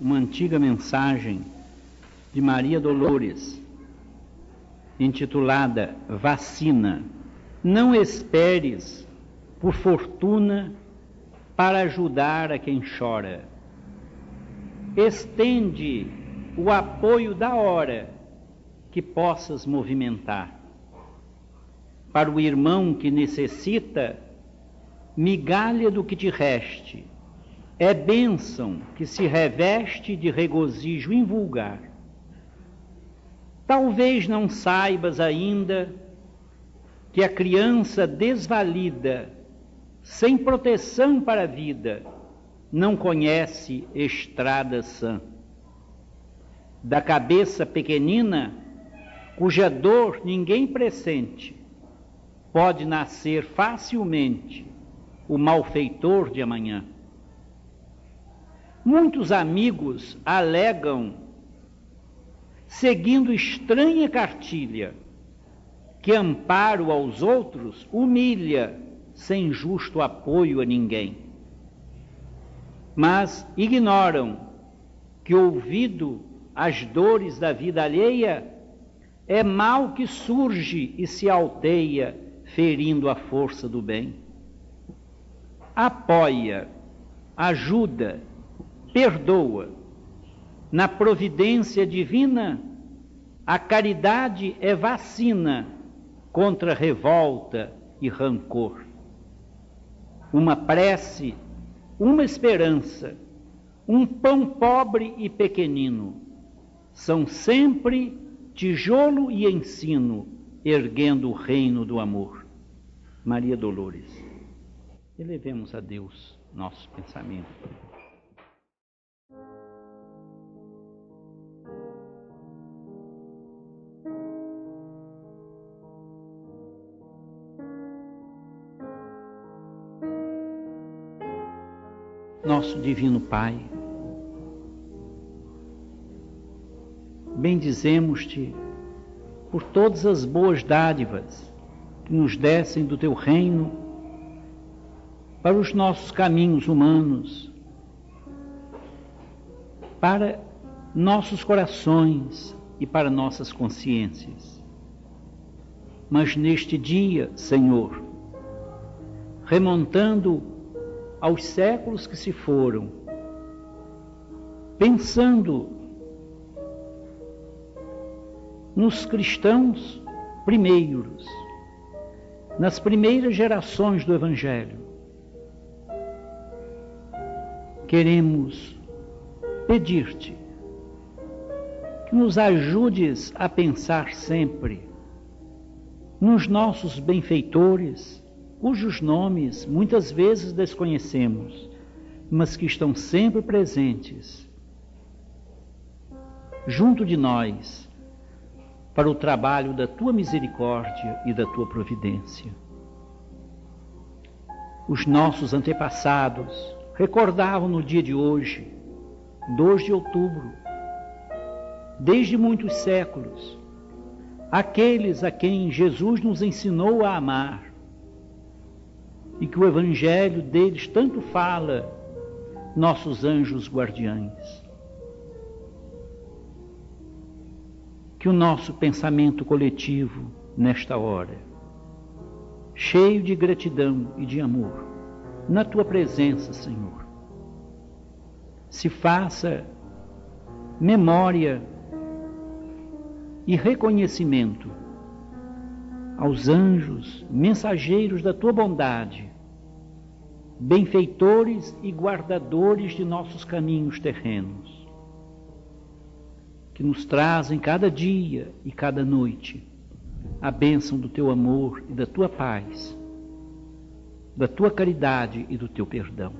uma antiga mensagem de Maria Dolores, intitulada Vacina. Não esperes por fortuna para ajudar a quem chora. Estende o apoio da hora que possas movimentar. Para o irmão que necessita, migalha do que te reste, é bênção que se reveste de regozijo invulgar. Talvez não saibas ainda que a criança desvalida, sem proteção para a vida, não conhece estrada sã. Da cabeça pequenina, cuja dor ninguém pressente, pode nascer facilmente o malfeitor de amanhã. Muitos amigos alegam, seguindo estranha cartilha, que amparo aos outros humilha sem justo apoio a ninguém. Mas ignoram que, ouvido as dores da vida alheia, é mal que surge e se alteia, ferindo a força do bem. Apoia, ajuda, perdoa. Na providência divina, a caridade é vacina contra revolta e rancor. Uma prece, uma esperança, um pão pobre e pequenino, são sempre tijolo e ensino, erguendo o reino do amor. Maria Dolores. Elevemos a Deus nosso pensamento. Nosso Divino Pai. Bendizemos-te por todas as boas dádivas que nos descem do teu reino para os nossos caminhos humanos, para nossos corações e para nossas consciências. Mas neste dia, Senhor, remontando aos séculos que se foram, pensando nos cristãos primeiros, nas primeiras gerações do Evangelho. Queremos pedir-te que nos ajudes a pensar sempre nos nossos benfeitores cujos nomes muitas vezes desconhecemos, mas que estão sempre presentes junto de nós para o trabalho da tua misericórdia e da tua providência. Os nossos antepassados recordavam no dia de hoje, 2 de outubro, desde muitos séculos, aqueles a quem Jesus nos ensinou a amar, e que o Evangelho deles tanto fala, nossos anjos guardiães. Que o nosso pensamento coletivo, nesta hora, cheio de gratidão e de amor, na tua presença, Senhor, se faça memória e reconhecimento aos anjos, mensageiros da tua bondade, benfeitores e guardadores de nossos caminhos terrenos, que nos trazem cada dia e cada noite a bênção do teu amor e da tua paz, da tua caridade e do teu perdão.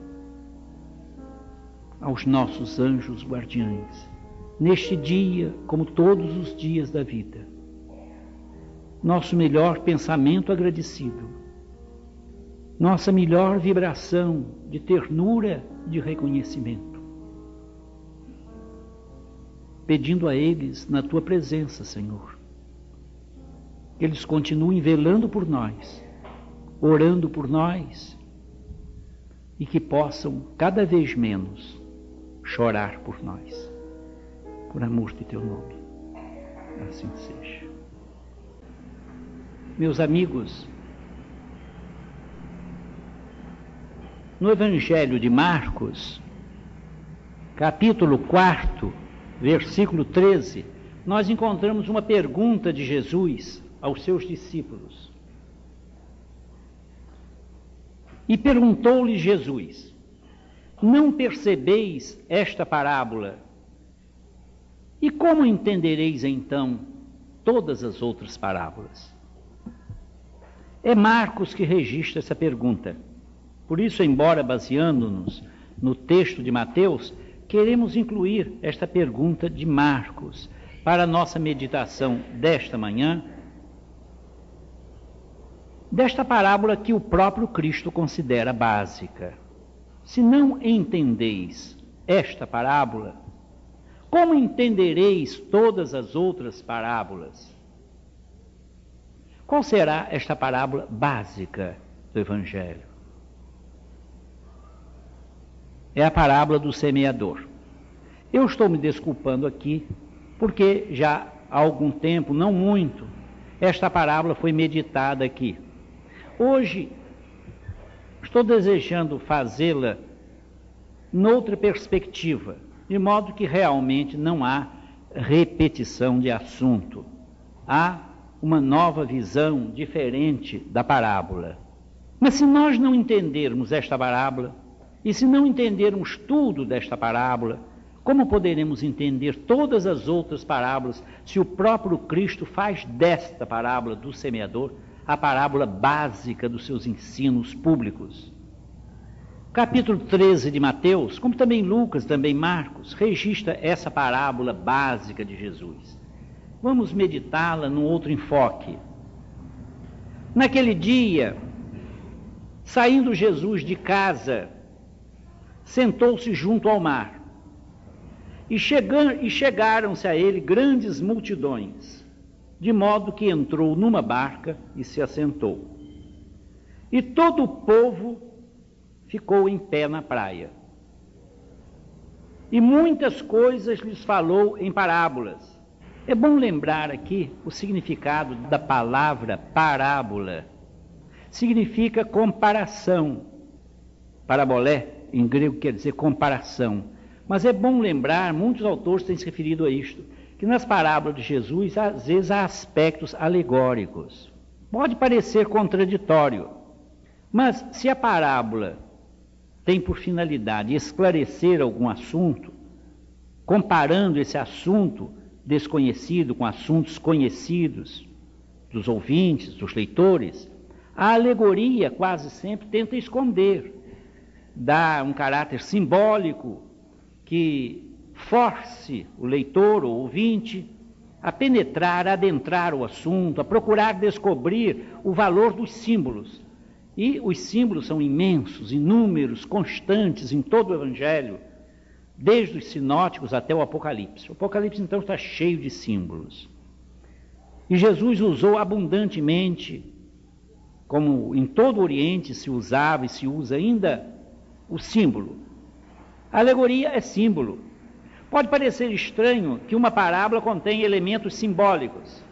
Aos nossos anjos guardiães, neste dia, como todos os dias da vida nosso melhor pensamento agradecido, nossa melhor vibração de ternura, de reconhecimento. Pedindo a eles na tua presença, Senhor, que eles continuem velando por nós, orando por nós e que possam cada vez menos chorar por nós, por amor de teu nome. Assim seja. Meus amigos, no Evangelho de Marcos, capítulo 4, versículo 13, nós encontramos uma pergunta de Jesus aos seus discípulos. E perguntou-lhe Jesus: Não percebeis esta parábola? E como entendereis então todas as outras parábolas? É Marcos que registra essa pergunta. Por isso, embora baseando-nos no texto de Mateus, queremos incluir esta pergunta de Marcos para a nossa meditação desta manhã, desta parábola que o próprio Cristo considera básica. Se não entendeis esta parábola, como entendereis todas as outras parábolas? Qual será esta parábola básica do Evangelho? É a parábola do semeador. Eu estou me desculpando aqui, porque já há algum tempo, não muito, esta parábola foi meditada aqui. Hoje, estou desejando fazê-la noutra perspectiva, de modo que realmente não há repetição de assunto. Há uma nova visão diferente da parábola. Mas se nós não entendermos esta parábola, e se não entendermos tudo desta parábola, como poderemos entender todas as outras parábolas se o próprio Cristo faz desta parábola do semeador a parábola básica dos seus ensinos públicos? Capítulo 13 de Mateus, como também Lucas, também Marcos, registra essa parábola básica de Jesus. Vamos meditá-la num outro enfoque. Naquele dia, saindo Jesus de casa, sentou-se junto ao mar. E, e chegaram-se a ele grandes multidões, de modo que entrou numa barca e se assentou. E todo o povo ficou em pé na praia. E muitas coisas lhes falou em parábolas é bom lembrar aqui o significado da palavra parábola. Significa comparação. Parabolé, em grego, quer dizer comparação. Mas é bom lembrar, muitos autores têm se referido a isto, que nas parábolas de Jesus, às vezes há aspectos alegóricos. Pode parecer contraditório, mas se a parábola tem por finalidade esclarecer algum assunto, comparando esse assunto desconhecido com assuntos conhecidos dos ouvintes, dos leitores, a alegoria quase sempre tenta esconder, dá um caráter simbólico que force o leitor ou ouvinte a penetrar, a adentrar o assunto, a procurar descobrir o valor dos símbolos. E os símbolos são imensos, inúmeros, constantes em todo o Evangelho desde os sinóticos até o Apocalipse. O Apocalipse então está cheio de símbolos. E Jesus usou abundantemente, como em todo o Oriente se usava e se usa ainda, o símbolo. A alegoria é símbolo. Pode parecer estranho que uma parábola contém elementos simbólicos.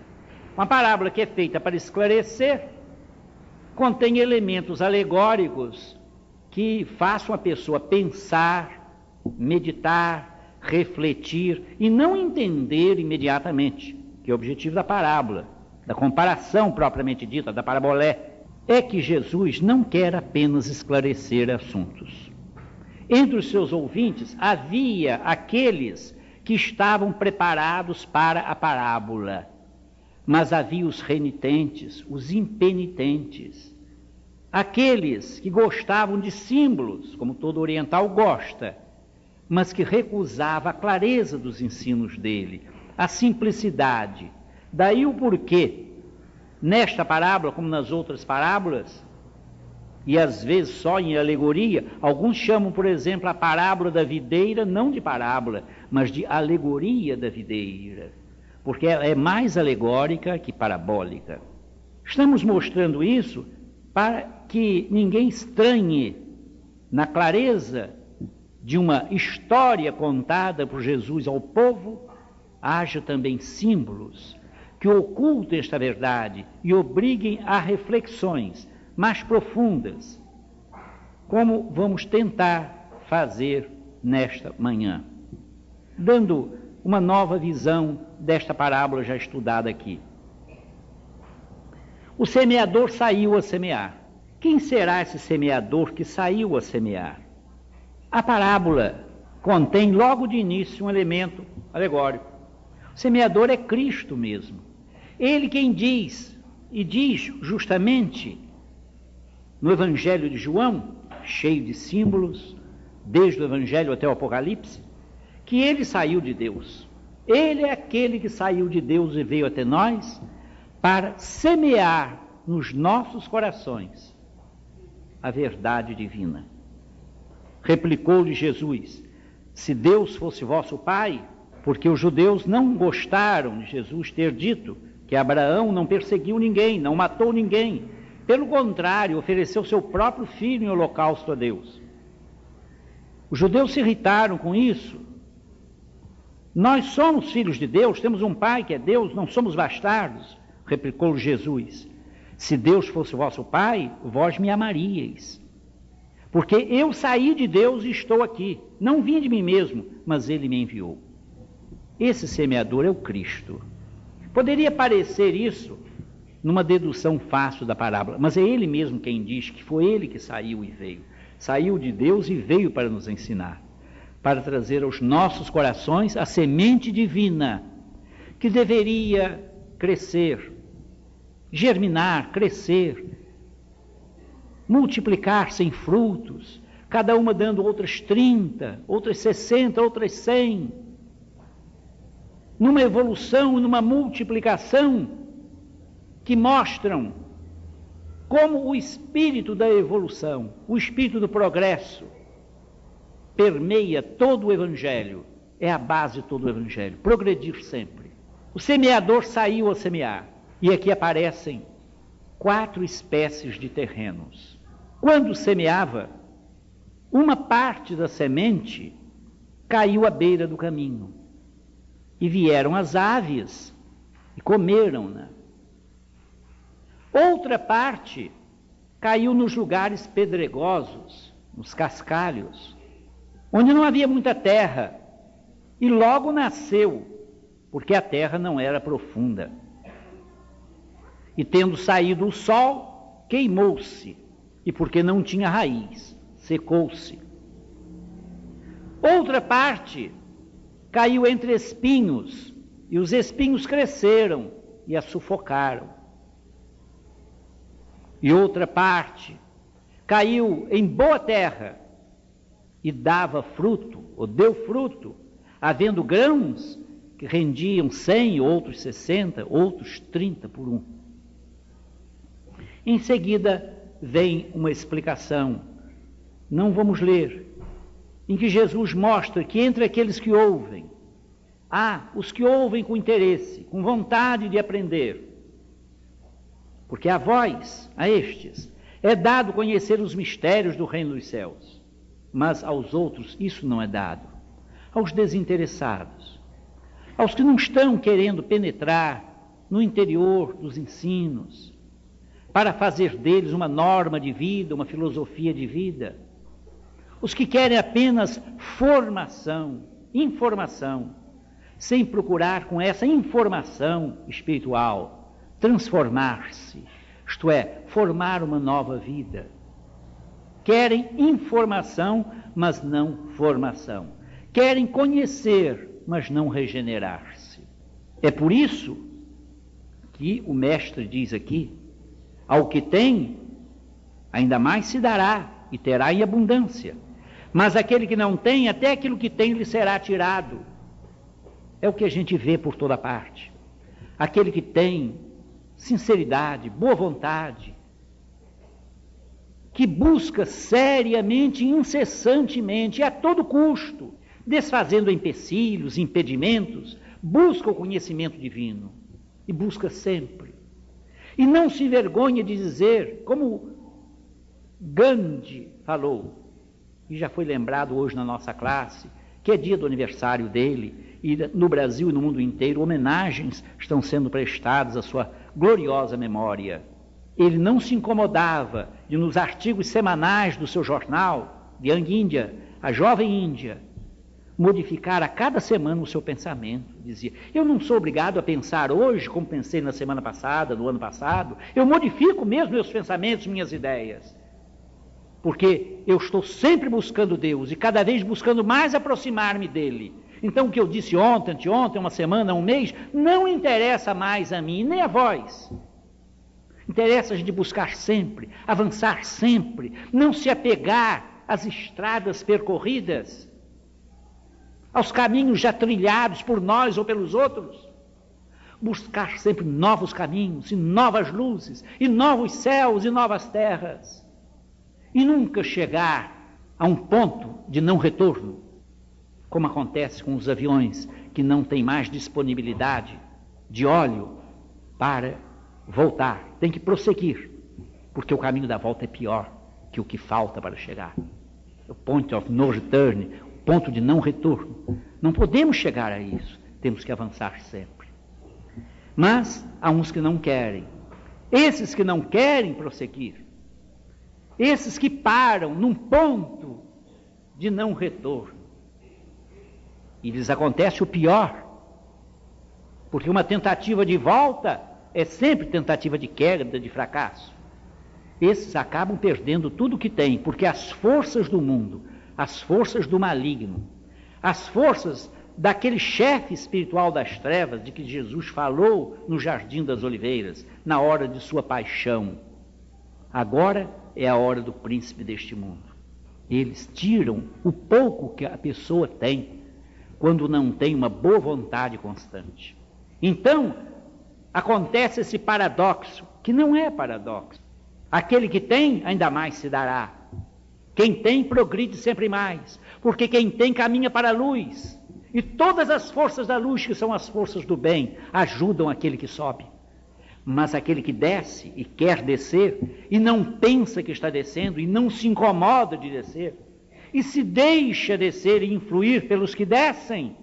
Uma parábola que é feita para esclarecer contém elementos alegóricos que façam a pessoa pensar, meditar, refletir e não entender imediatamente, que é o objetivo da parábola, da comparação propriamente dita, da parabolé, é que Jesus não quer apenas esclarecer assuntos. Entre os seus ouvintes havia aqueles que estavam preparados para a parábola, mas havia os renitentes, os impenitentes, aqueles que gostavam de símbolos, como todo oriental gosta, mas que recusava a clareza dos ensinos dele, a simplicidade. Daí o porquê, nesta parábola, como nas outras parábolas, e às vezes só em alegoria, alguns chamam, por exemplo, a parábola da videira não de parábola, mas de alegoria da videira, porque ela é mais alegórica que parabólica. Estamos mostrando isso para que ninguém estranhe na clareza de uma história contada por Jesus ao povo, haja também símbolos que ocultem esta verdade e obriguem a reflexões mais profundas, como vamos tentar fazer nesta manhã, dando uma nova visão desta parábola já estudada aqui. O semeador saiu a semear. Quem será esse semeador que saiu a semear? A parábola contém logo de início um elemento alegórico. O semeador é Cristo mesmo. Ele quem diz, e diz justamente no Evangelho de João, cheio de símbolos, desde o Evangelho até o Apocalipse, que ele saiu de Deus. Ele é aquele que saiu de Deus e veio até nós para semear nos nossos corações a verdade divina. Replicou-lhe Jesus: Se Deus fosse vosso Pai, porque os judeus não gostaram de Jesus ter dito que Abraão não perseguiu ninguém, não matou ninguém. Pelo contrário, ofereceu seu próprio filho em holocausto a Deus. Os judeus se irritaram com isso. Nós somos filhos de Deus, temos um Pai que é Deus, não somos bastardos, replicou Jesus. Se Deus fosse vosso Pai, vós me amaríeis. Porque eu saí de Deus e estou aqui. Não vim de mim mesmo, mas Ele me enviou. Esse semeador é o Cristo. Poderia parecer isso numa dedução fácil da parábola, mas é Ele mesmo quem diz que foi Ele que saiu e veio. Saiu de Deus e veio para nos ensinar, para trazer aos nossos corações a semente divina que deveria crescer, germinar, crescer, multiplicar-se em frutos, cada uma dando outras 30, outras 60, outras 100, numa evolução, numa multiplicação que mostram como o espírito da evolução, o espírito do progresso, permeia todo o Evangelho, é a base de todo o Evangelho, progredir sempre. O semeador saiu a semear, e aqui aparecem quatro espécies de terrenos. Quando semeava, uma parte da semente caiu à beira do caminho. E vieram as aves e comeram-na. Outra parte caiu nos lugares pedregosos, nos cascalhos, onde não havia muita terra, e logo nasceu, porque a terra não era profunda. E tendo saído o sol, queimou-se, e porque não tinha raiz, secou-se. Outra parte caiu entre espinhos, e os espinhos cresceram e a sufocaram. E outra parte caiu em boa terra e dava fruto, ou deu fruto, havendo grãos que rendiam cem, outros sessenta, outros trinta por um. Em seguida vem uma explicação, não vamos ler, em que Jesus mostra que entre aqueles que ouvem, há os que ouvem com interesse, com vontade de aprender. Porque a vós, a estes, é dado conhecer os mistérios do reino dos céus, mas aos outros isso não é dado. Aos desinteressados, aos que não estão querendo penetrar no interior dos ensinos, para fazer deles uma norma de vida, uma filosofia de vida os que querem apenas formação, informação, sem procurar com essa informação espiritual transformar-se, isto é, formar uma nova vida. Querem informação, mas não formação. Querem conhecer, mas não regenerar-se. É por isso que o Mestre diz aqui: ao que tem, ainda mais se dará e terá em abundância. Mas aquele que não tem, até aquilo que tem lhe será tirado. É o que a gente vê por toda parte. Aquele que tem sinceridade, boa vontade, que busca seriamente, incessantemente, a todo custo, desfazendo empecilhos, impedimentos, busca o conhecimento divino e busca sempre. E não se envergonha de dizer, como Gandhi falou, e já foi lembrado hoje na nossa classe, que é dia do aniversário dele, e no Brasil e no mundo inteiro homenagens estão sendo prestadas à sua gloriosa memória. Ele não se incomodava de, nos artigos semanais do seu jornal, de Young India, a jovem Índia, modificar a cada semana o seu pensamento. Dizia: Eu não sou obrigado a pensar hoje como pensei na semana passada, no ano passado. Eu modifico mesmo meus pensamentos, minhas ideias. Porque eu estou sempre buscando Deus e cada vez buscando mais aproximar-me dele. Então, o que eu disse ontem, anteontem, uma semana, um mês, não interessa mais a mim, nem a vós. Interessa de buscar sempre, avançar sempre, não se apegar às estradas percorridas aos caminhos já trilhados por nós ou pelos outros. Buscar sempre novos caminhos e novas luzes, e novos céus e novas terras. E nunca chegar a um ponto de não retorno, como acontece com os aviões que não têm mais disponibilidade de óleo para voltar. Tem que prosseguir, porque o caminho da volta é pior que o que falta para chegar. O point of no return, ponto de não retorno. Não podemos chegar a isso, temos que avançar sempre. Mas há uns que não querem. Esses que não querem prosseguir, esses que param num ponto de não retorno. E lhes acontece o pior, porque uma tentativa de volta é sempre tentativa de queda, de fracasso. Esses acabam perdendo tudo o que têm, porque as forças do mundo as forças do maligno, as forças daquele chefe espiritual das trevas de que Jesus falou no Jardim das Oliveiras, na hora de sua paixão. Agora é a hora do príncipe deste mundo. Eles tiram o pouco que a pessoa tem quando não tem uma boa vontade constante. Então, acontece esse paradoxo, que não é paradoxo. Aquele que tem, ainda mais se dará. Quem tem progride sempre mais, porque quem tem caminha para a luz. E todas as forças da luz, que são as forças do bem, ajudam aquele que sobe. Mas aquele que desce e quer descer, e não pensa que está descendo, e não se incomoda de descer, e se deixa descer e influir pelos que descem,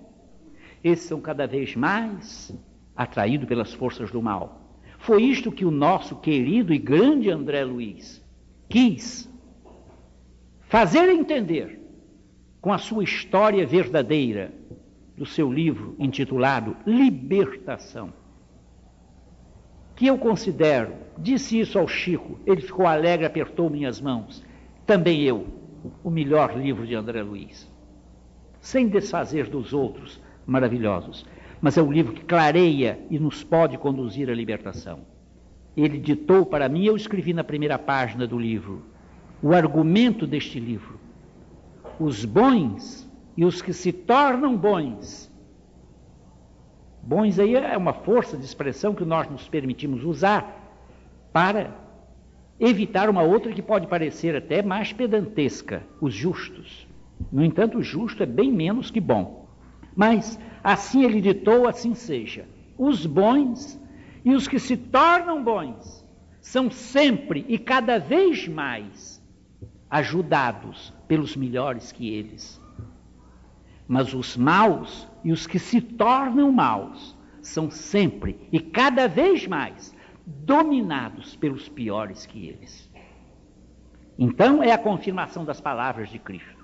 esses são cada vez mais atraídos pelas forças do mal. Foi isto que o nosso querido e grande André Luiz quis fazer entender com a sua história verdadeira do seu livro intitulado Libertação, que eu considero, disse isso ao Chico, ele ficou alegre, apertou minhas mãos, também eu, o melhor livro de André Luiz, sem desfazer dos outros maravilhosos, mas é um livro que clareia e nos pode conduzir à libertação. Ele ditou para mim, eu escrevi na primeira página do livro, o argumento deste livro. Os bons e os que se tornam bons. Bons aí é uma força de expressão que nós nos permitimos usar para evitar uma outra que pode parecer até mais pedantesca, os justos. No entanto, o justo é bem menos que bom. Mas assim ele ditou, assim seja. Os bons e os que se tornam bons são sempre e cada vez mais ajudados pelos melhores que eles. Mas os maus e os que se tornam maus são sempre e cada vez mais dominados pelos piores que eles. Então é a confirmação das palavras de Cristo.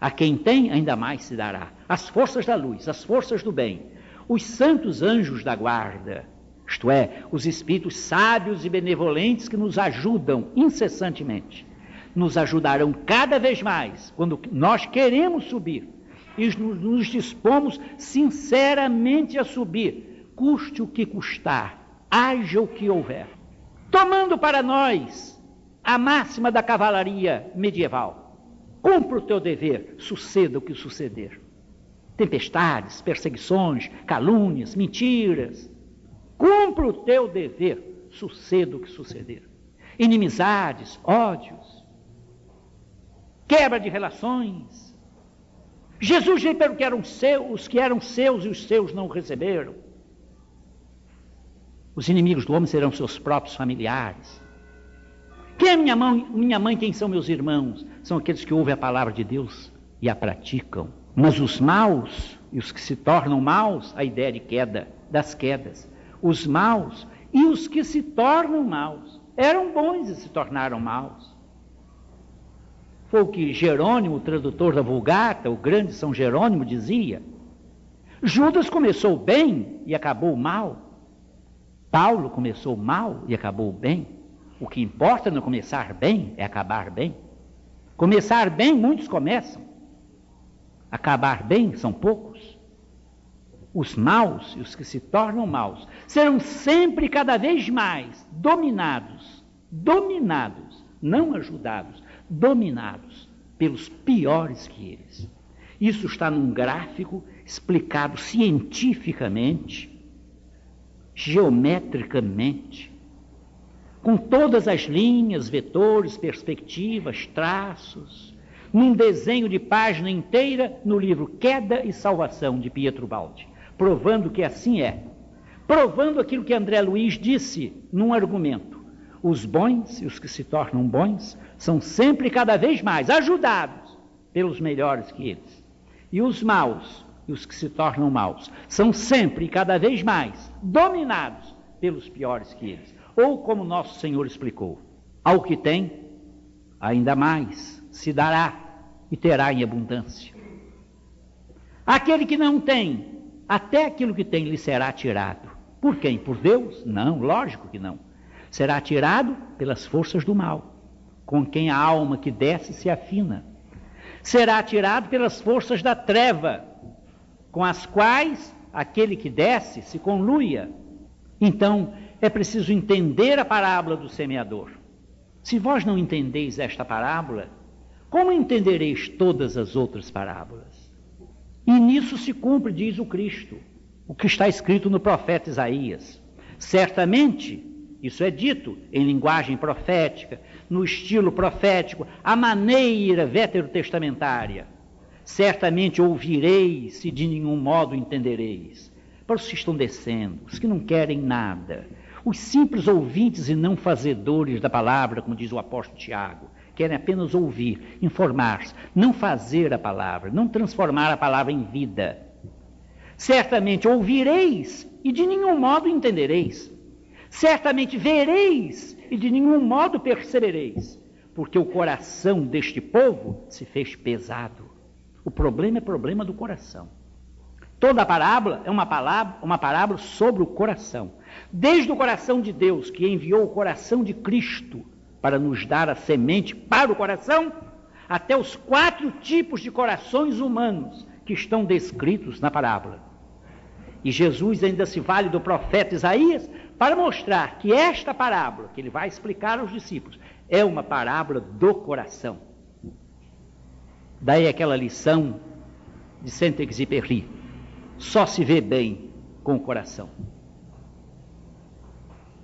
A quem tem, ainda mais se dará. As forças da luz, as forças do bem, os santos anjos da guarda, isto é, os espíritos sábios e benevolentes que nos ajudam incessantemente nos ajudarão cada vez mais quando nós queremos subir e nos dispomos sinceramente a subir, custe o que custar, haja o que houver. Tomando para nós a máxima da cavalaria medieval: cumpra o teu dever, suceda o que suceder. Tempestades, perseguições, calúnias, mentiras. Cumpra o teu dever, suceda o que suceder. Inimizades, ódios, quebra de relações. Jesus para que eram seus, os que eram seus e os seus não receberam. Os inimigos do homem serão seus próprios familiares. Quem é minha mãe, minha mãe, quem são meus irmãos? São aqueles que ouvem a palavra de Deus e a praticam. Mas os maus e os que se tornam maus, a ideia de queda, das quedas. Os maus e os que se tornam maus. Eram bons e se tornaram maus. Foi o que Jerônimo, o tradutor da Vulgata, o grande São Jerônimo, dizia. Judas começou bem e acabou mal. Paulo começou mal e acabou bem. O que importa não começar bem é acabar bem. Começar bem, muitos começam. Acabar bem, são poucos. Os maus e os que se tornam maus serão sempre cada vez mais dominados, dominados, não ajudados, dominados pelos piores que eles. Isso está num gráfico explicado cientificamente, geometricamente, com todas as linhas, vetores, perspectivas, traços, num desenho de página inteira no livro Queda e Salvação de Pietro Baldi, provando que assim é, provando aquilo que André Luiz disse num argumento. Os bons e os que se tornam bons são sempre cada vez mais ajudados pelos melhores que eles. E os maus e os que se tornam maus são sempre cada vez mais dominados pelos piores que eles. Ou como nosso Senhor explicou, ao que tem, ainda mais se dará e terá em abundância. Aquele que não tem, até aquilo que tem lhe será tirado. Por quem? Por Deus? Não, lógico que não. Será tirado pelas forças do mal, com quem a alma que desce se afina. Será tirado pelas forças da treva, com as quais aquele que desce se conluia. Então, é preciso entender a parábola do semeador. Se vós não entendeis esta parábola, como entendereis todas as outras parábolas? E nisso se cumpre, diz o Cristo, o que está escrito no profeta Isaías. Certamente, isso é dito em linguagem profética, no estilo profético, a maneira veterotestamentária certamente ouvireis e de nenhum modo entendereis. Para os que estão descendo, os que não querem nada, os simples ouvintes e não fazedores da palavra, como diz o apóstolo Tiago, querem apenas ouvir, informar-se, não fazer a palavra, não transformar a palavra em vida. Certamente ouvireis e de nenhum modo entendereis. Certamente vereis e de nenhum modo percebereis, porque o coração deste povo se fez pesado o problema é problema do coração. Toda a parábola é uma, palavra, uma parábola sobre o coração. Desde o coração de Deus, que enviou o coração de Cristo para nos dar a semente para o coração, até os quatro tipos de corações humanos que estão descritos na parábola. E Jesus ainda se vale do profeta Isaías para mostrar que esta parábola, que ele vai explicar aos discípulos, é uma parábola do coração. Daí aquela lição de Saint-Exupéry: só se vê bem com o coração.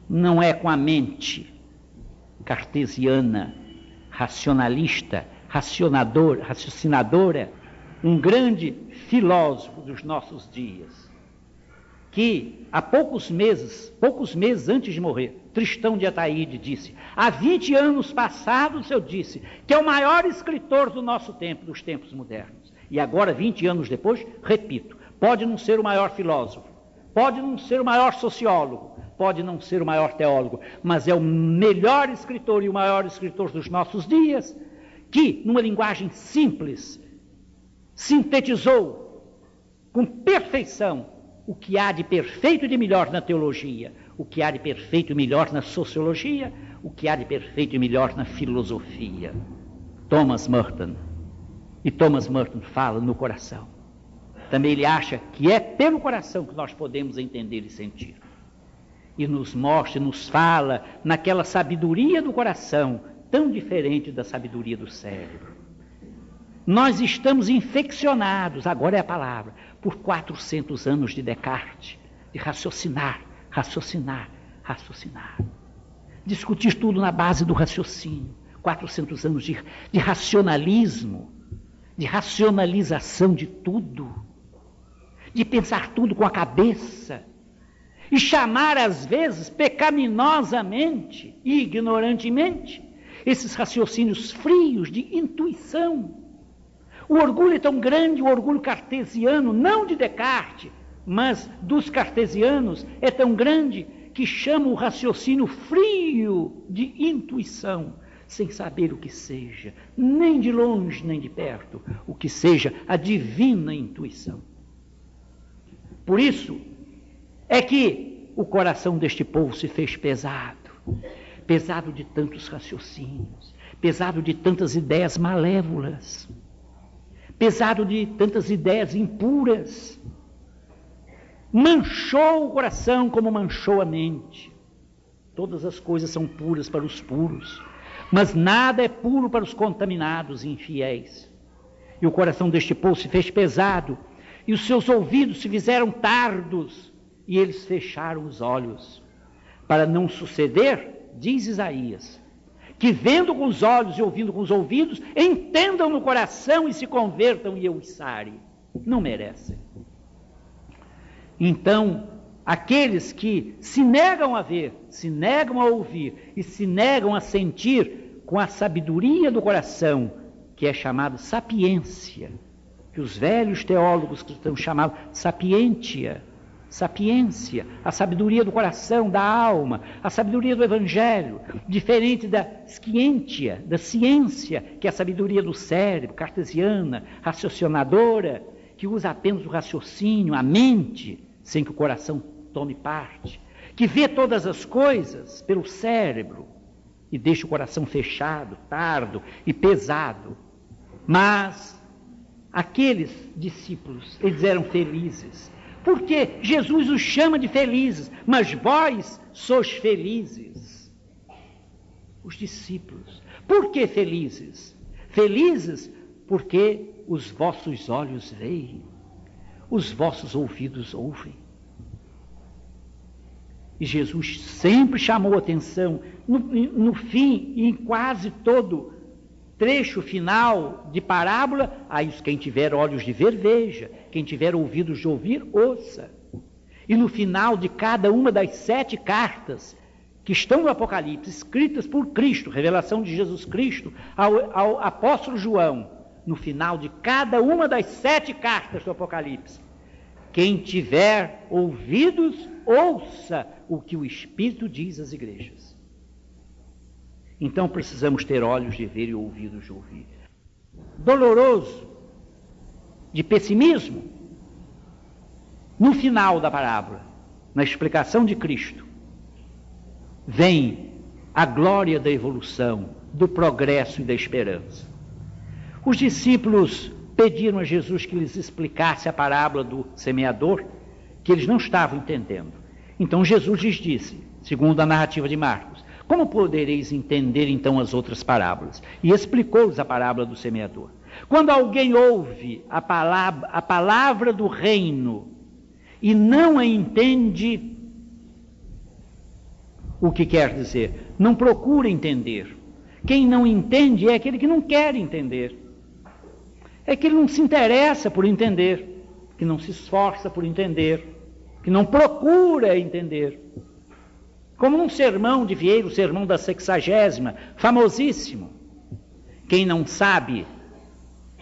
Não é com a mente cartesiana, racionalista, racionador, raciocinadora, um grande filósofo dos nossos dias que há poucos meses, poucos meses antes de morrer, Tristão de Ataíde disse: há 20 anos passados eu disse que é o maior escritor do nosso tempo, dos tempos modernos. E agora, 20 anos depois, repito: pode não ser o maior filósofo, pode não ser o maior sociólogo, pode não ser o maior teólogo, mas é o melhor escritor e o maior escritor dos nossos dias, que, numa linguagem simples, sintetizou com perfeição o que há de perfeito e de melhor na teologia, o que há de perfeito e melhor na sociologia, o que há de perfeito e melhor na filosofia. Thomas Merton. E Thomas Merton fala no coração. Também ele acha que é pelo coração que nós podemos entender e sentir. E nos mostra, nos fala naquela sabedoria do coração, tão diferente da sabedoria do cérebro. Nós estamos infeccionados, agora é a palavra, por 400 anos de Descartes, de raciocinar, raciocinar, raciocinar. Discutir tudo na base do raciocínio. 400 anos de, de racionalismo, de racionalização de tudo, de pensar tudo com a cabeça, e chamar às vezes pecaminosamente e ignorantemente esses raciocínios frios de intuição. O orgulho é tão grande, o orgulho cartesiano, não de Descartes, mas dos cartesianos, é tão grande que chama o raciocínio frio de intuição, sem saber o que seja, nem de longe nem de perto, o que seja a divina intuição. Por isso é que o coração deste povo se fez pesado, pesado de tantos raciocínios, pesado de tantas ideias malévolas, pesado de tantas ideias impuras. Manchou o coração como manchou a mente. Todas as coisas são puras para os puros, mas nada é puro para os contaminados e infiéis. E o coração deste povo se fez pesado, e os seus ouvidos se fizeram tardos, e eles fecharam os olhos. Para não suceder, diz Isaías, que vendo com os olhos e ouvindo com os ouvidos, entendam no coração e se convertam e eu os sare. Não merecem. Então, aqueles que se negam a ver, se negam a ouvir e se negam a sentir com a sabedoria do coração, que é chamado sapiência, que os velhos teólogos cristãos chamavam sapientia, sapiência, a sabedoria do coração, da alma, a sabedoria do evangelho, diferente da scientia, da ciência, que é a sabedoria do cérebro, cartesiana, raciocinadora, que usa apenas o raciocínio, a mente, sem que o coração tome parte, que vê todas as coisas pelo cérebro e deixa o coração fechado, tardo e pesado. Mas aqueles discípulos, eles eram felizes, porque Jesus os chama de felizes, mas vós sois felizes. Os discípulos. Por que felizes? Felizes porque os vossos olhos veem, os vossos ouvidos ouvem. E Jesus sempre chamou atenção, no, no fim em quase todo trecho final de parábola, aí quem tiver olhos de ver, veja, quem tiver ouvidos de ouvir, ouça. E no final de cada uma das sete cartas que estão no Apocalipse, escritas por Cristo, revelação de Jesus Cristo, ao, ao apóstolo João, no final de cada uma das sete cartas do Apocalipse, quem tiver ouvidos, ouça o que o Espírito diz às igrejas. Então precisamos ter olhos de ver e ouvidos de ouvir. Doloroso, de pessimismo, no final da parábola, na explicação de Cristo, vem a glória da evolução, do progresso e da esperança. Os discípulos pediram a Jesus que lhes explicasse a parábola do semeador, que eles não estavam entendendo. Então Jesus lhes disse, segundo a narrativa de Marcos, como podereis entender então as outras parábolas? E explicou-lhes a parábola do semeador. Quando alguém ouve a palavra, a palavra do reino e não a entende, o que quer dizer? Não procura entender. Quem não entende é aquele que não quer entender. É que ele não se interessa por entender, que não se esforça por entender, que não procura entender. Como num sermão de Vieira, o sermão da sexagésima, famosíssimo. Quem não sabe,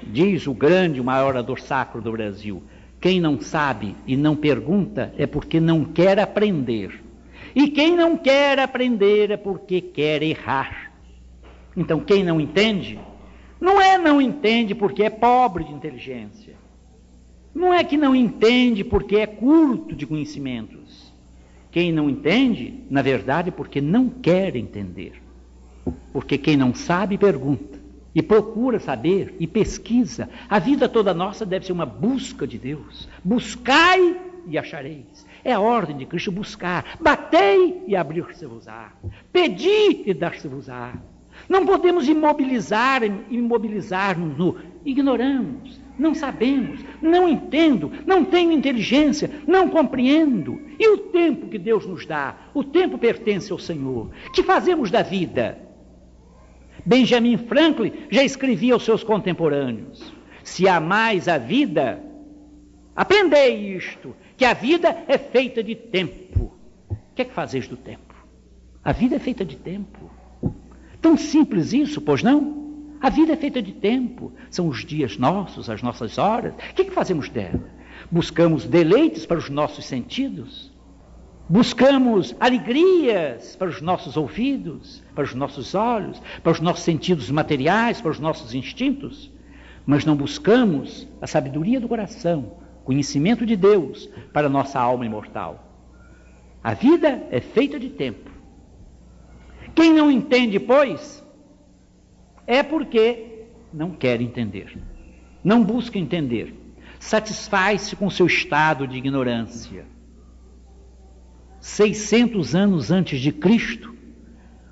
diz o grande, o maior orador sacro do Brasil, quem não sabe e não pergunta é porque não quer aprender. E quem não quer aprender é porque quer errar. Então, quem não entende, não é não entende porque é pobre de inteligência. Não é que não entende porque é curto de conhecimentos. Quem não entende, na verdade, porque não quer entender. Porque quem não sabe, pergunta. E procura saber e pesquisa. A vida toda nossa deve ser uma busca de Deus. Buscai e achareis. É a ordem de Cristo buscar. Batei e abrir-se-vos-á. Pedi e dar-se-vos-á. Não podemos imobilizar, imobilizar-nos no ignoramos, não sabemos, não entendo, não tenho inteligência, não compreendo. E o tempo que Deus nos dá? O tempo pertence ao Senhor. Que fazemos da vida? Benjamin Franklin já escrevia aos seus contemporâneos: Se amais a vida, aprendei isto, que a vida é feita de tempo. O que é que fazeis do tempo? A vida é feita de tempo. Tão simples isso, pois não? A vida é feita de tempo, são os dias nossos, as nossas horas. O que, que fazemos dela? Buscamos deleites para os nossos sentidos? Buscamos alegrias para os nossos ouvidos, para os nossos olhos, para os nossos sentidos materiais, para os nossos instintos? Mas não buscamos a sabedoria do coração, conhecimento de Deus para a nossa alma imortal. A vida é feita de tempo. Quem não entende, pois, é porque não quer entender, não busca entender, satisfaz-se com seu estado de ignorância. 600 anos antes de Cristo,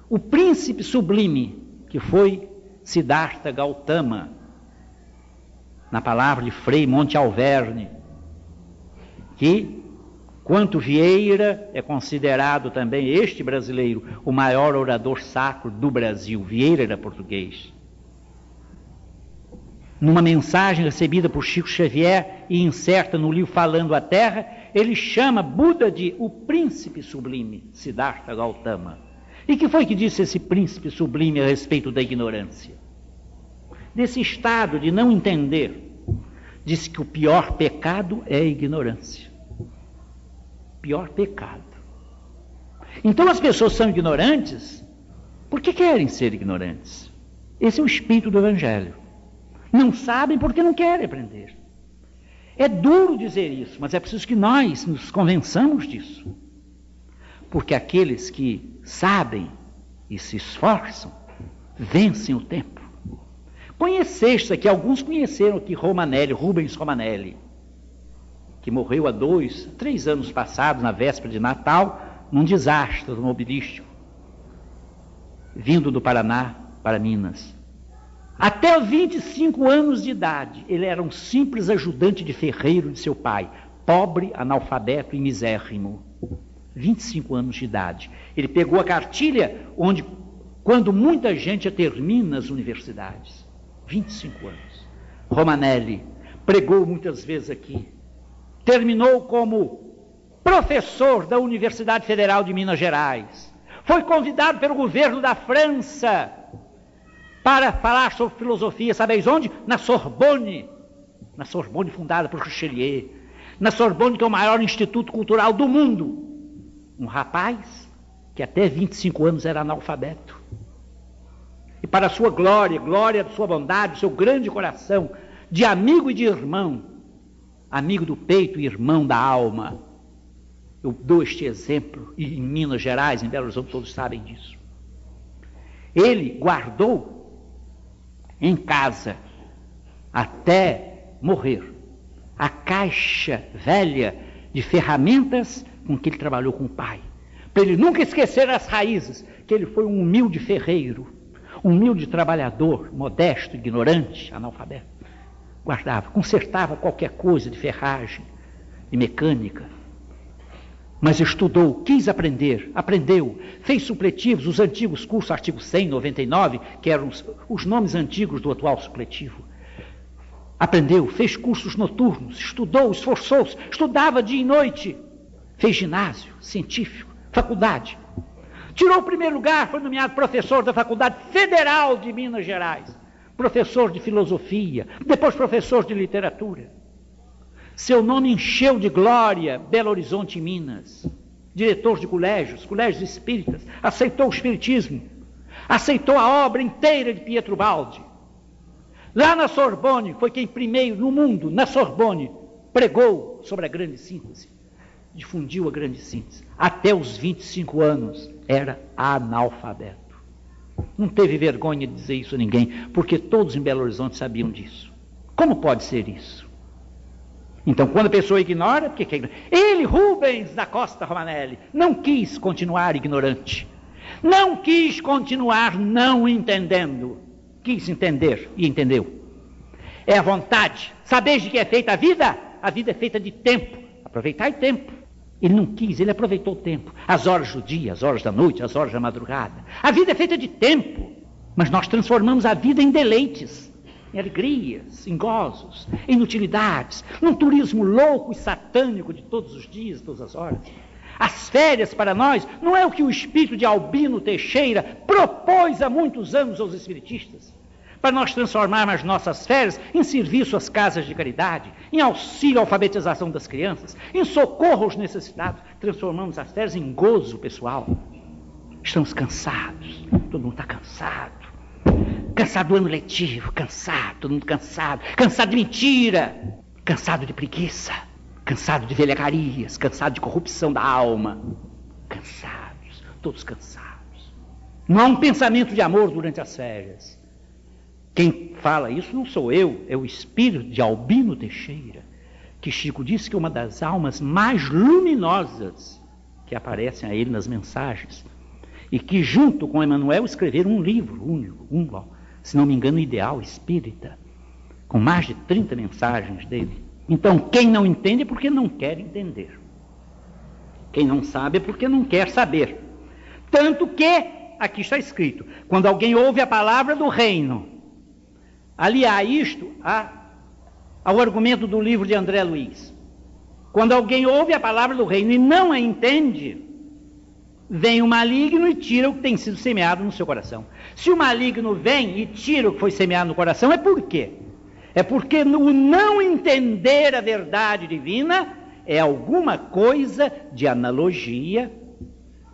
o príncipe sublime, que foi Siddhartha Gautama, na palavra de Frei Monte Alverne, que Quanto Vieira é considerado também este brasileiro o maior orador sacro do Brasil. Vieira era português. Numa mensagem recebida por Chico Xavier e incerta no livro Falando a Terra, ele chama Buda de o príncipe sublime, Siddhartha Gautama. E que foi que disse esse príncipe sublime a respeito da ignorância? Desse estado de não entender. Disse que o pior pecado é a ignorância pior pecado. Então as pessoas são ignorantes porque querem ser ignorantes. Esse é o espírito do Evangelho. Não sabem porque não querem aprender. É duro dizer isso, mas é preciso que nós nos convençamos disso. Porque aqueles que sabem e se esforçam vencem o tempo. Conheceste aqui, alguns conheceram aqui Romanelli, Rubens Romanelli que morreu há dois, três anos passados, na véspera de Natal, num desastre automobilístico, vindo do Paraná para Minas. Até 25 anos de idade, ele era um simples ajudante de ferreiro de seu pai, pobre, analfabeto e misérrimo. 25 anos de idade. Ele pegou a cartilha onde, quando muita gente termina as universidades. 25 anos. Romanelli pregou muitas vezes aqui terminou como professor da Universidade Federal de Minas Gerais. Foi convidado pelo governo da França para falar sobre filosofia, sabeis onde? Na Sorbonne. Na Sorbonne fundada por Richelieu. Na Sorbonne, que é o maior instituto cultural do mundo. Um rapaz que até 25 anos era analfabeto. E para sua glória, glória da sua bondade, seu grande coração, de amigo e de irmão, amigo do peito e irmão da alma. Eu dou este exemplo, e em Minas Gerais, em Belo Horizonte, todos sabem disso. Ele guardou em casa, até morrer, a caixa velha de ferramentas com que ele trabalhou com o pai. Para ele nunca esquecer as raízes, que ele foi um humilde ferreiro, um humilde trabalhador, modesto, ignorante, analfabeto guardava, consertava qualquer coisa de ferragem, de mecânica. Mas estudou, quis aprender, aprendeu, fez supletivos, os antigos cursos, artigo 100, 99, que eram os, os nomes antigos do atual supletivo. Aprendeu, fez cursos noturnos, estudou, esforçou-se, estudava dia e noite, fez ginásio, científico, faculdade. Tirou o primeiro lugar, foi nomeado professor da Faculdade Federal de Minas Gerais professor de filosofia, depois professor de literatura. Seu nome encheu de glória Belo Horizonte, Minas. Diretor de colégios, colégios espíritas, aceitou o espiritismo, aceitou a obra inteira de Pietro Baldi. Lá na Sorbonne, foi quem primeiro no mundo, na Sorbonne, pregou sobre a grande síntese, difundiu a grande síntese. Até os 25 anos era analfabeto. Não teve vergonha de dizer isso a ninguém, porque todos em Belo Horizonte sabiam disso. Como pode ser isso? Então, quando a pessoa ignora, porque que Ele, Rubens da Costa Romanelli, não quis continuar ignorante. Não quis continuar não entendendo. Quis entender e entendeu. É a vontade. Sabeis de que é feita a vida? A vida é feita de tempo. Aproveitar o tempo. Ele não quis, ele aproveitou o tempo. As horas do dia, as horas da noite, as horas da madrugada. A vida é feita de tempo. Mas nós transformamos a vida em deleites, em alegrias, em gozos, em utilidades, num turismo louco e satânico de todos os dias, todas as horas. As férias para nós não é o que o espírito de Albino Teixeira propôs há muitos anos aos espiritistas para nós transformarmos as nossas férias em serviço às casas de caridade, em auxílio à alfabetização das crianças, em socorro aos necessitados. Transformamos as férias em gozo pessoal. Estamos cansados, todo mundo está cansado. Cansado do ano letivo, cansado, todo mundo cansado, cansado de mentira, cansado de preguiça, cansado de velhacarias, cansado de corrupção da alma. Cansados, todos cansados. Não há um pensamento de amor durante as férias. Quem fala isso não sou eu, é o espírito de Albino Teixeira, que Chico disse que é uma das almas mais luminosas que aparecem a ele nas mensagens. E que, junto com Emmanuel, escreveram um livro único, um, se não me engano, ideal espírita, com mais de 30 mensagens dele. Então, quem não entende é porque não quer entender. Quem não sabe é porque não quer saber. Tanto que, aqui está escrito: quando alguém ouve a palavra do reino aliar isto a, ao argumento do livro de André Luiz. Quando alguém ouve a palavra do reino e não a entende, vem o maligno e tira o que tem sido semeado no seu coração. Se o maligno vem e tira o que foi semeado no coração, é por quê? É porque o não entender a verdade divina é alguma coisa de analogia,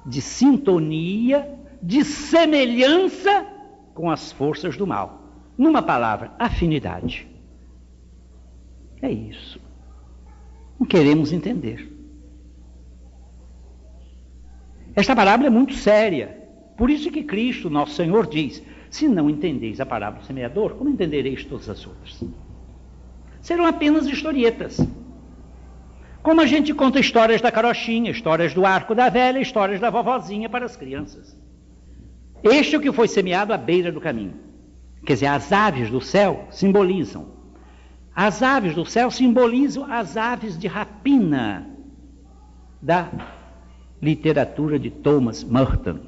de sintonia, de semelhança com as forças do mal. Numa palavra, afinidade. É isso. Não queremos entender. Esta parábola é muito séria. Por isso que Cristo, nosso Senhor, diz: Se não entendeis a parábola do semeador, como entendereis todas as outras? Serão apenas historietas. Como a gente conta histórias da carochinha, histórias do arco da velha, histórias da vovozinha para as crianças. Este é o que foi semeado à beira do caminho. Quer dizer, as aves do céu simbolizam. As aves do céu simbolizam as aves de rapina da literatura de Thomas Merton.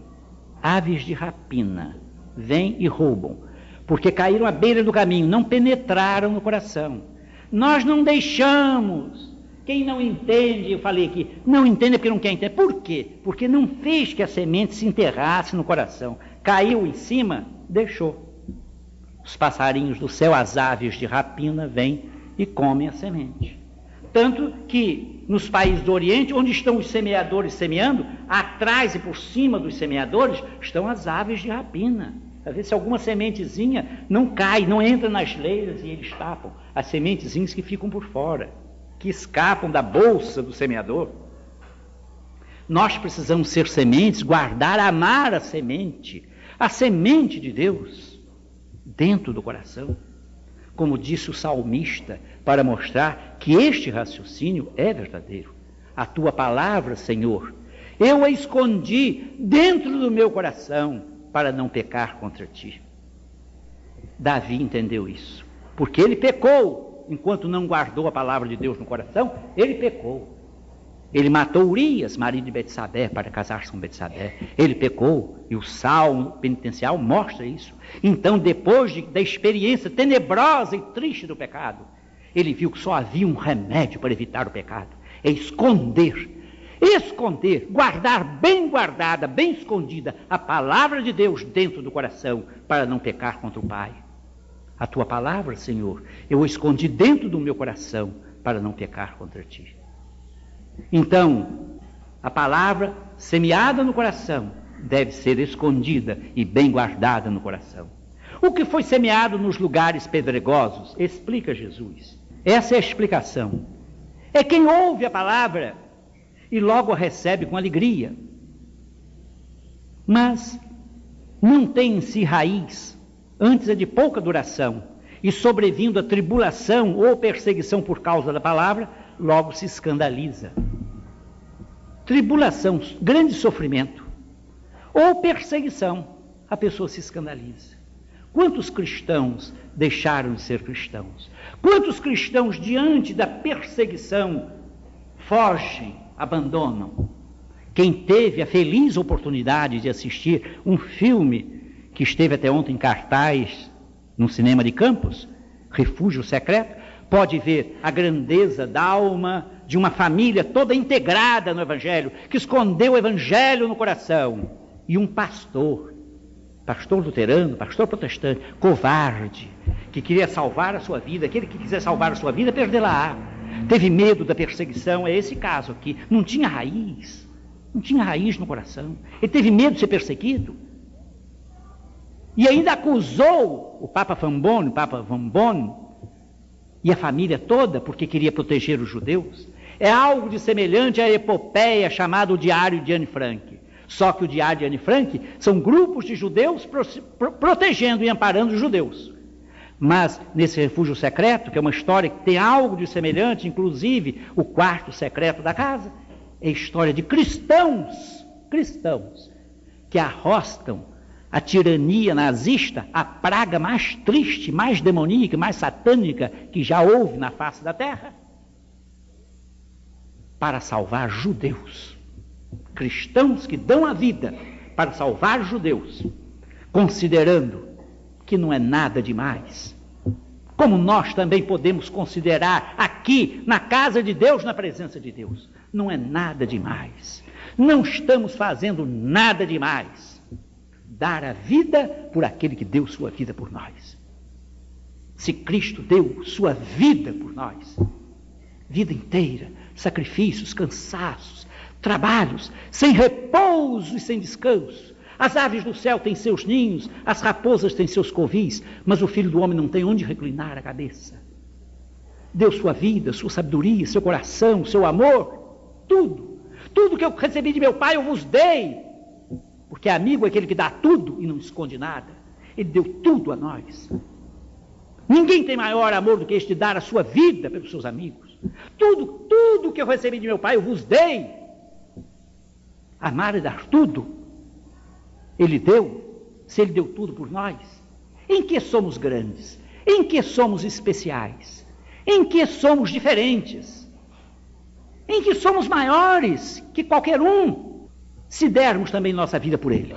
Aves de rapina. Vêm e roubam. Porque caíram à beira do caminho, não penetraram no coração. Nós não deixamos. Quem não entende, eu falei aqui, não entende porque não quer entender. Por quê? Porque não fez que a semente se enterrasse no coração. Caiu em cima, deixou. Os passarinhos do céu, as aves de rapina, vêm e comem a semente. Tanto que nos países do Oriente, onde estão os semeadores semeando, atrás e por cima dos semeadores estão as aves de rapina. Às vezes, se alguma sementezinha não cai, não entra nas leiras e eles tapam. As sementezinhas que ficam por fora, que escapam da bolsa do semeador. Nós precisamos ser sementes, guardar, amar a semente, a semente de Deus dentro do coração, como disse o salmista, para mostrar que este raciocínio é verdadeiro. A tua palavra, Senhor, eu a escondi dentro do meu coração para não pecar contra ti. Davi entendeu isso, porque ele pecou, enquanto não guardou a palavra de Deus no coração, ele pecou. Ele matou Urias, marido de Betsabé, para casar-se com Betsabé. Ele pecou, e o salmo penitencial mostra isso. Então, depois de, da experiência tenebrosa e triste do pecado, ele viu que só havia um remédio para evitar o pecado: é esconder. Esconder, guardar bem guardada, bem escondida a palavra de Deus dentro do coração, para não pecar contra o Pai. A tua palavra, Senhor, eu escondi dentro do meu coração, para não pecar contra ti. Então, a palavra semeada no coração deve ser escondida e bem guardada no coração. O que foi semeado nos lugares pedregosos, explica Jesus. Essa é a explicação. É quem ouve a palavra e logo a recebe com alegria. Mas não tem em si raiz, antes é de pouca duração, e sobrevindo a tribulação ou perseguição por causa da palavra, logo se escandaliza. Tribulação, grande sofrimento, ou perseguição, a pessoa se escandaliza. Quantos cristãos deixaram de ser cristãos? Quantos cristãos, diante da perseguição, fogem, abandonam? Quem teve a feliz oportunidade de assistir um filme que esteve até ontem em cartaz no cinema de Campos, Refúgio Secreto, pode ver a grandeza da alma de uma família toda integrada no Evangelho, que escondeu o Evangelho no coração, e um pastor, pastor luterano, pastor protestante, covarde, que queria salvar a sua vida, aquele que quiser salvar a sua vida, perdê-la. Teve medo da perseguição, é esse caso aqui. Não tinha raiz, não tinha raiz no coração. Ele teve medo de ser perseguido. E ainda acusou o Papa Fambone, o Papa Vambone, e a família toda, porque queria proteger os judeus. É algo de semelhante à epopeia chamada o Diário de Anne Frank. Só que o Diário de Anne Frank são grupos de judeus pro, pro, protegendo e amparando os judeus. Mas nesse refúgio secreto, que é uma história que tem algo de semelhante, inclusive o quarto secreto da casa, é história de cristãos, cristãos, que arrostam a tirania nazista, a praga mais triste, mais demoníaca, mais satânica que já houve na face da terra, para salvar judeus. Cristãos que dão a vida para salvar judeus, considerando que não é nada demais. Como nós também podemos considerar aqui, na casa de Deus, na presença de Deus. Não é nada demais. Não estamos fazendo nada demais. Dar a vida por aquele que deu sua vida por nós. Se Cristo deu sua vida por nós, vida inteira, sacrifícios, cansaços, trabalhos, sem repouso e sem descanso, as aves do céu têm seus ninhos, as raposas têm seus covis, mas o filho do homem não tem onde reclinar a cabeça. Deu sua vida, sua sabedoria, seu coração, seu amor, tudo. Tudo que eu recebi de meu pai eu vos dei. Porque amigo é aquele que dá tudo e não esconde nada. Ele deu tudo a nós. Ninguém tem maior amor do que este dar a sua vida pelos seus amigos. Tudo, tudo que eu recebi de meu pai eu vos dei. Amar e dar tudo ele deu, se Ele deu tudo por nós, em que somos grandes? Em que somos especiais? Em que somos diferentes? Em que somos maiores que qualquer um, se dermos também nossa vida por Ele?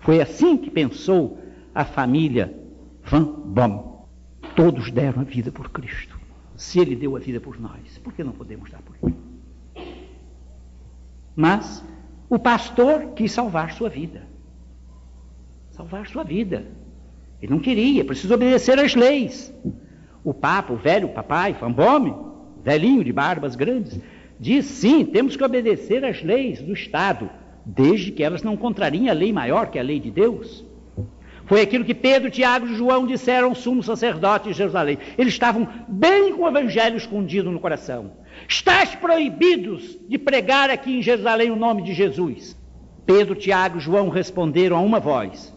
Foi assim que pensou a família Van Boom. Todos deram a vida por Cristo. Se Ele deu a vida por nós, por que não podemos dar por Ele? Mas o pastor quis salvar sua vida salvar sua vida. Ele não queria, precisa obedecer às leis. O Papa, o velho papai, Fambome, velhinho de barbas grandes, diz sim, temos que obedecer às leis do Estado, desde que elas não contrariem a lei maior, que é a lei de Deus. Foi aquilo que Pedro, Tiago e João disseram ao sumo sacerdote de Jerusalém. Eles estavam bem com o evangelho escondido no coração. Estás proibidos de pregar aqui em Jerusalém o nome de Jesus. Pedro, Tiago e João responderam a uma voz: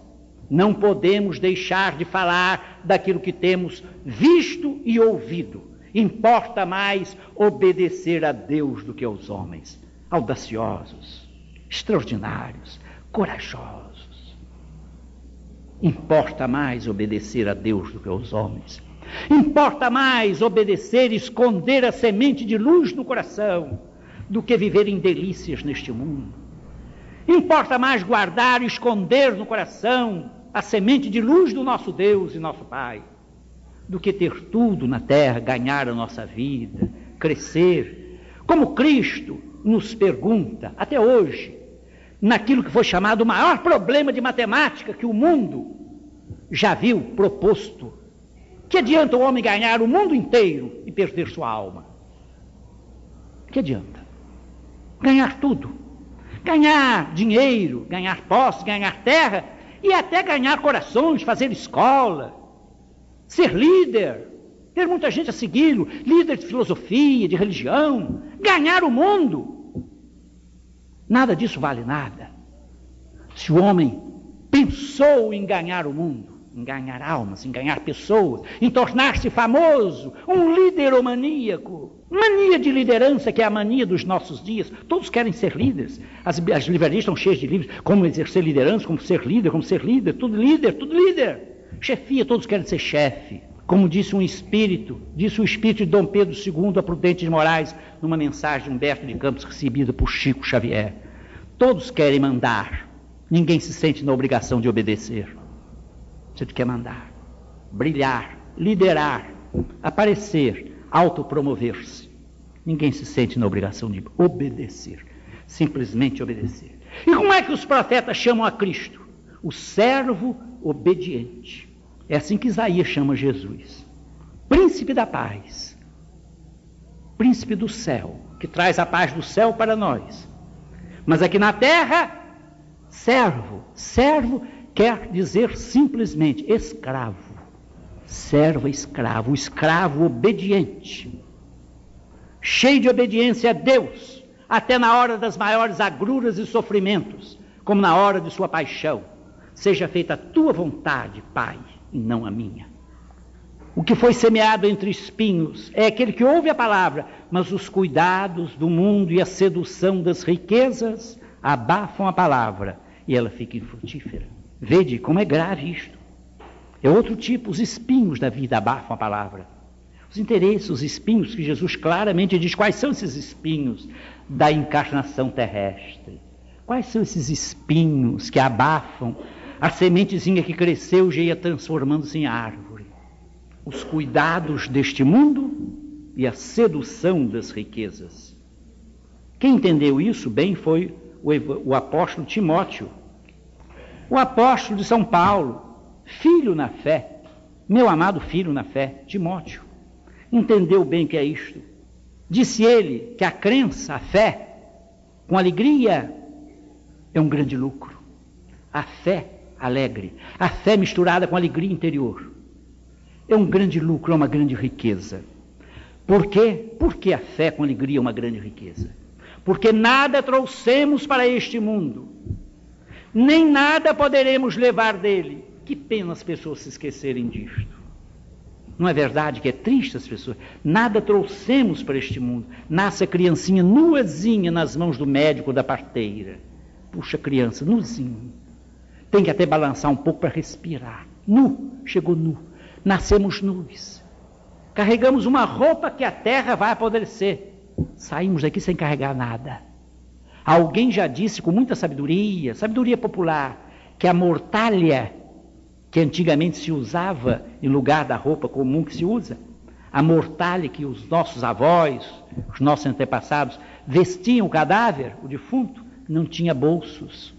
não podemos deixar de falar daquilo que temos visto e ouvido. Importa mais obedecer a Deus do que aos homens. Audaciosos, extraordinários, corajosos. Importa mais obedecer a Deus do que aos homens. Importa mais obedecer e esconder a semente de luz no coração do que viver em delícias neste mundo. Importa mais guardar e esconder no coração a semente de luz do nosso Deus e nosso Pai, do que ter tudo na terra, ganhar a nossa vida, crescer. Como Cristo nos pergunta até hoje, naquilo que foi chamado o maior problema de matemática que o mundo já viu proposto. Que adianta o homem ganhar o mundo inteiro e perder sua alma? Que adianta? Ganhar tudo. Ganhar dinheiro, ganhar posse, ganhar terra e até ganhar corações, fazer escola, ser líder, ter muita gente a segui-lo, líder de filosofia, de religião, ganhar o mundo. Nada disso vale nada. Se o homem pensou em ganhar o mundo, em ganhar almas, em ganhar pessoas, em tornar-se famoso, um líder maníaco, Mania de liderança, que é a mania dos nossos dias. Todos querem ser líderes. As, as livrarias estão cheias de livros. Como exercer liderança, como ser líder, como ser líder. Tudo líder, tudo líder. Chefia, todos querem ser chefe. Como disse um espírito, disse o espírito de Dom Pedro II a Prudente de Moraes, numa mensagem de Humberto de Campos recebida por Chico Xavier. Todos querem mandar. Ninguém se sente na obrigação de obedecer. Você quer mandar, brilhar, liderar, aparecer autopromover-se. Ninguém se sente na obrigação de obedecer, simplesmente obedecer. E como é que os profetas chamam a Cristo? O servo obediente. É assim que Isaías chama Jesus. Príncipe da paz. Príncipe do céu, que traz a paz do céu para nós. Mas aqui na terra, servo. Servo quer dizer simplesmente escravo. Servo escravo, escravo obediente. Cheio de obediência a Deus, até na hora das maiores agruras e sofrimentos, como na hora de sua paixão. Seja feita a tua vontade, Pai, e não a minha. O que foi semeado entre espinhos é aquele que ouve a palavra, mas os cuidados do mundo e a sedução das riquezas abafam a palavra e ela fica infrutífera. Vede como é grave isto. É outro tipo, os espinhos da vida abafam a palavra. Os interesses, os espinhos que Jesus claramente diz quais são esses espinhos da encarnação terrestre. Quais são esses espinhos que abafam a sementezinha que cresceu já ia transformando-se em árvore? Os cuidados deste mundo e a sedução das riquezas. Quem entendeu isso bem foi o, o apóstolo Timóteo, o apóstolo de São Paulo, filho na fé, meu amado filho na fé, Timóteo, entendeu bem que é isto. Disse ele que a crença, a fé, com alegria, é um grande lucro. A fé alegre, a fé misturada com alegria interior, é um grande lucro, é uma grande riqueza. Por quê? Porque a fé com alegria é uma grande riqueza. Porque nada trouxemos para este mundo, nem nada poderemos levar dele. Que pena as pessoas se esquecerem disto. Não é verdade que é triste as pessoas? Nada trouxemos para este mundo. Nasce a criancinha nuazinha nas mãos do médico da parteira. Puxa, criança, nuzinho. Tem que até balançar um pouco para respirar. Nu, chegou nu. Nascemos nus. Carregamos uma roupa que a terra vai apodrecer. Saímos daqui sem carregar nada. Alguém já disse com muita sabedoria, sabedoria popular, que a mortalha que antigamente se usava em lugar da roupa comum que se usa, a mortalha que os nossos avós, os nossos antepassados vestiam o cadáver, o defunto, não tinha bolsos.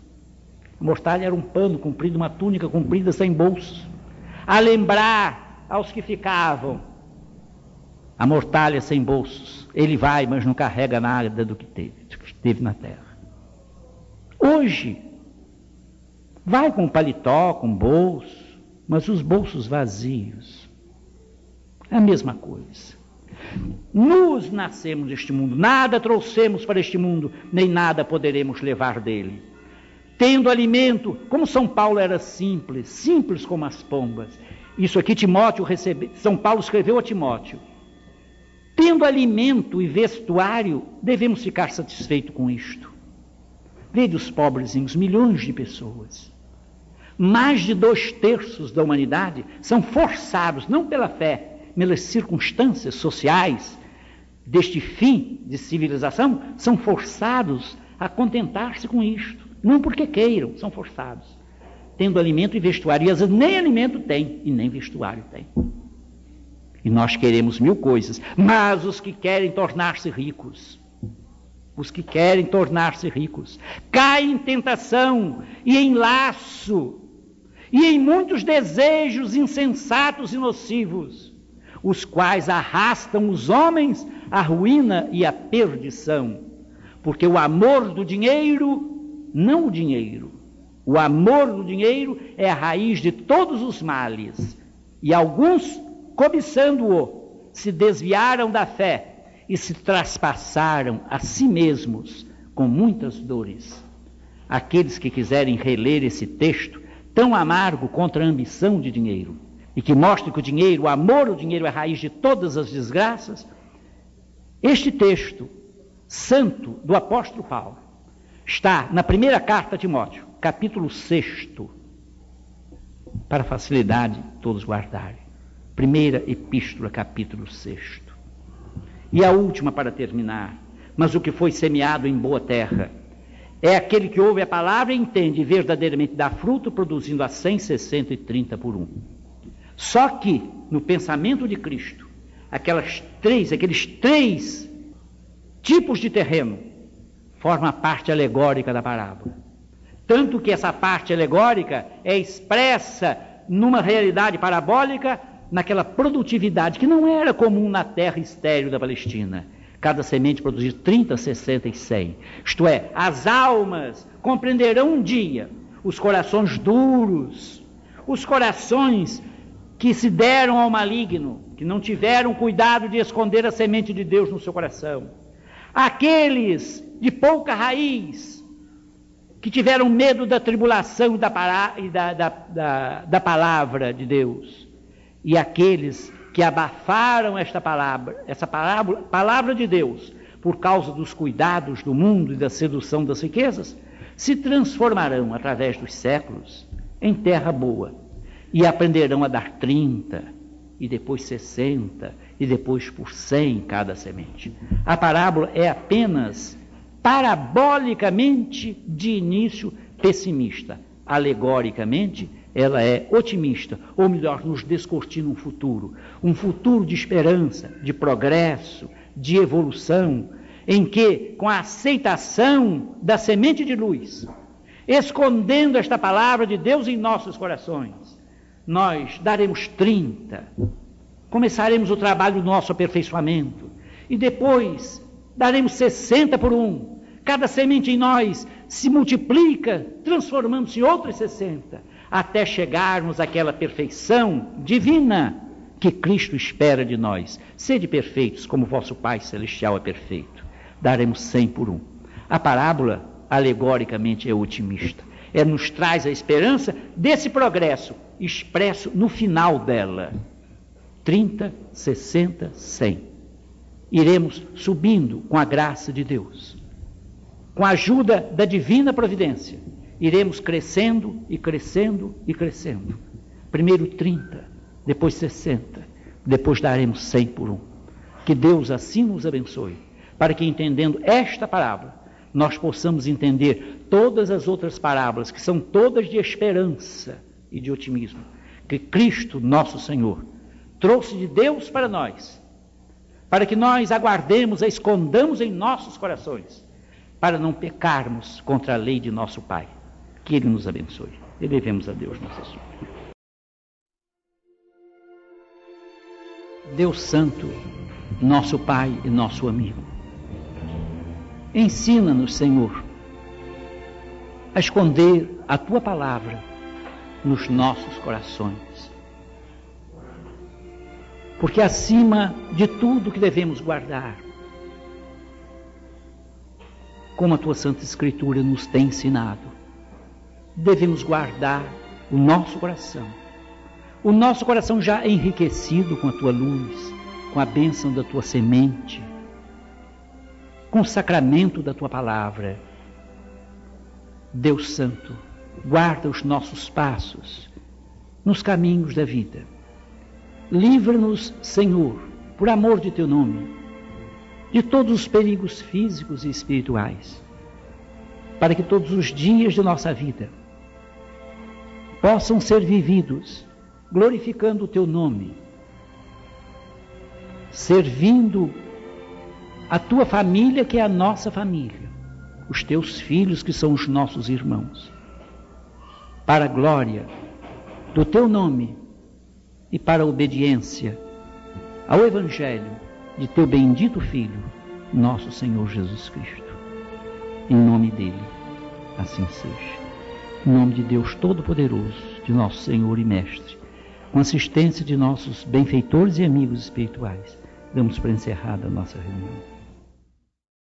A mortalha era um pano comprido, uma túnica comprida sem bolsos. A lembrar aos que ficavam a mortalha sem bolsos. Ele vai, mas não carrega nada do que teve, do que teve na terra. Hoje, vai com paletó, com bolso, mas os bolsos vazios. É a mesma coisa. Nos nascemos neste mundo, nada trouxemos para este mundo, nem nada poderemos levar dele. Tendo alimento, como São Paulo era simples, simples como as pombas. Isso aqui Timóteo recebeu, São Paulo escreveu a Timóteo. Tendo alimento e vestuário, devemos ficar satisfeitos com isto. Veja os pobrezinhos, milhões de pessoas mais de dois terços da humanidade são forçados, não pela fé, pelas circunstâncias sociais deste fim de civilização, são forçados a contentar-se com isto. Não porque queiram, são forçados. Tendo alimento e vestuário. E às vezes nem alimento tem e nem vestuário tem. E nós queremos mil coisas, mas os que querem tornar-se ricos, os que querem tornar-se ricos, caem em tentação e em laço e em muitos desejos insensatos e nocivos, os quais arrastam os homens à ruína e à perdição. Porque o amor do dinheiro, não o dinheiro, o amor do dinheiro é a raiz de todos os males. E alguns, cobiçando-o, se desviaram da fé e se traspassaram a si mesmos com muitas dores. Aqueles que quiserem reler esse texto tão amargo contra a ambição de dinheiro e que mostre que o dinheiro, o amor ao dinheiro é a raiz de todas as desgraças, este texto santo do apóstolo Paulo está na primeira carta a Timóteo, capítulo 6, para facilidade todos guardarem. Primeira epístola, capítulo 6. E a última para terminar. Mas o que foi semeado em boa terra é aquele que ouve a palavra e entende e verdadeiramente dá fruto, produzindo a 100, 60 e 30 por um. Só que, no pensamento de Cristo, aquelas três, aqueles três tipos de terreno, forma parte alegórica da parábola. Tanto que essa parte alegórica é expressa numa realidade parabólica, naquela produtividade que não era comum na terra estéril da Palestina. Cada semente produzir 30, 60 e 100. Isto é, as almas compreenderão um dia os corações duros, os corações que se deram ao maligno, que não tiveram cuidado de esconder a semente de Deus no seu coração. Aqueles de pouca raiz, que tiveram medo da tribulação da, da, da, da palavra de Deus. E aqueles que abafaram esta palavra, essa palavra, palavra de Deus, por causa dos cuidados do mundo e da sedução das riquezas, se transformarão através dos séculos em terra boa e aprenderão a dar 30 e depois 60 e depois por 100 cada semente. A parábola é apenas parabolicamente de início pessimista, alegoricamente ela é otimista, ou melhor, nos descortina um futuro, um futuro de esperança, de progresso, de evolução, em que, com a aceitação da semente de luz, escondendo esta palavra de Deus em nossos corações, nós daremos 30, começaremos o trabalho do nosso aperfeiçoamento, e depois daremos 60 por um. Cada semente em nós se multiplica, transformando-se em outros 60, até chegarmos àquela perfeição divina que Cristo espera de nós. Sede perfeitos, como vosso Pai Celestial é perfeito. Daremos 100 por um. A parábola, alegoricamente, é otimista. É nos traz a esperança desse progresso expresso no final dela. 30, 60, 100. Iremos subindo com a graça de Deus, com a ajuda da divina providência iremos crescendo e crescendo e crescendo. Primeiro 30, depois 60, depois daremos 100 por um. Que Deus assim nos abençoe, para que entendendo esta parábola, nós possamos entender todas as outras parábolas, que são todas de esperança e de otimismo, que Cristo, nosso Senhor, trouxe de Deus para nós, para que nós aguardemos, a escondamos em nossos corações, para não pecarmos contra a lei de nosso Pai. Que Ele nos abençoe. Elevemos a Deus nossa súplica. Deus Santo, nosso Pai e nosso amigo, ensina-nos, Senhor, a esconder a Tua palavra nos nossos corações. Porque acima de tudo que devemos guardar, como a Tua Santa Escritura nos tem ensinado, devemos guardar o nosso coração. O nosso coração já enriquecido com a tua luz, com a bênção da tua semente, com o sacramento da tua palavra. Deus Santo, guarda os nossos passos nos caminhos da vida. Livra-nos, Senhor, por amor de teu nome, de todos os perigos físicos e espirituais, para que todos os dias de nossa vida possam ser vividos glorificando o teu nome, servindo a tua família, que é a nossa família, os teus filhos, que são os nossos irmãos, para a glória do teu nome e para a obediência ao Evangelho de teu bendito Filho, nosso Senhor Jesus Cristo. Em nome dele, assim seja. Em nome de Deus Todo-Poderoso, de nosso Senhor e Mestre, com assistência de nossos benfeitores e amigos espirituais, damos para encerrada a nossa reunião.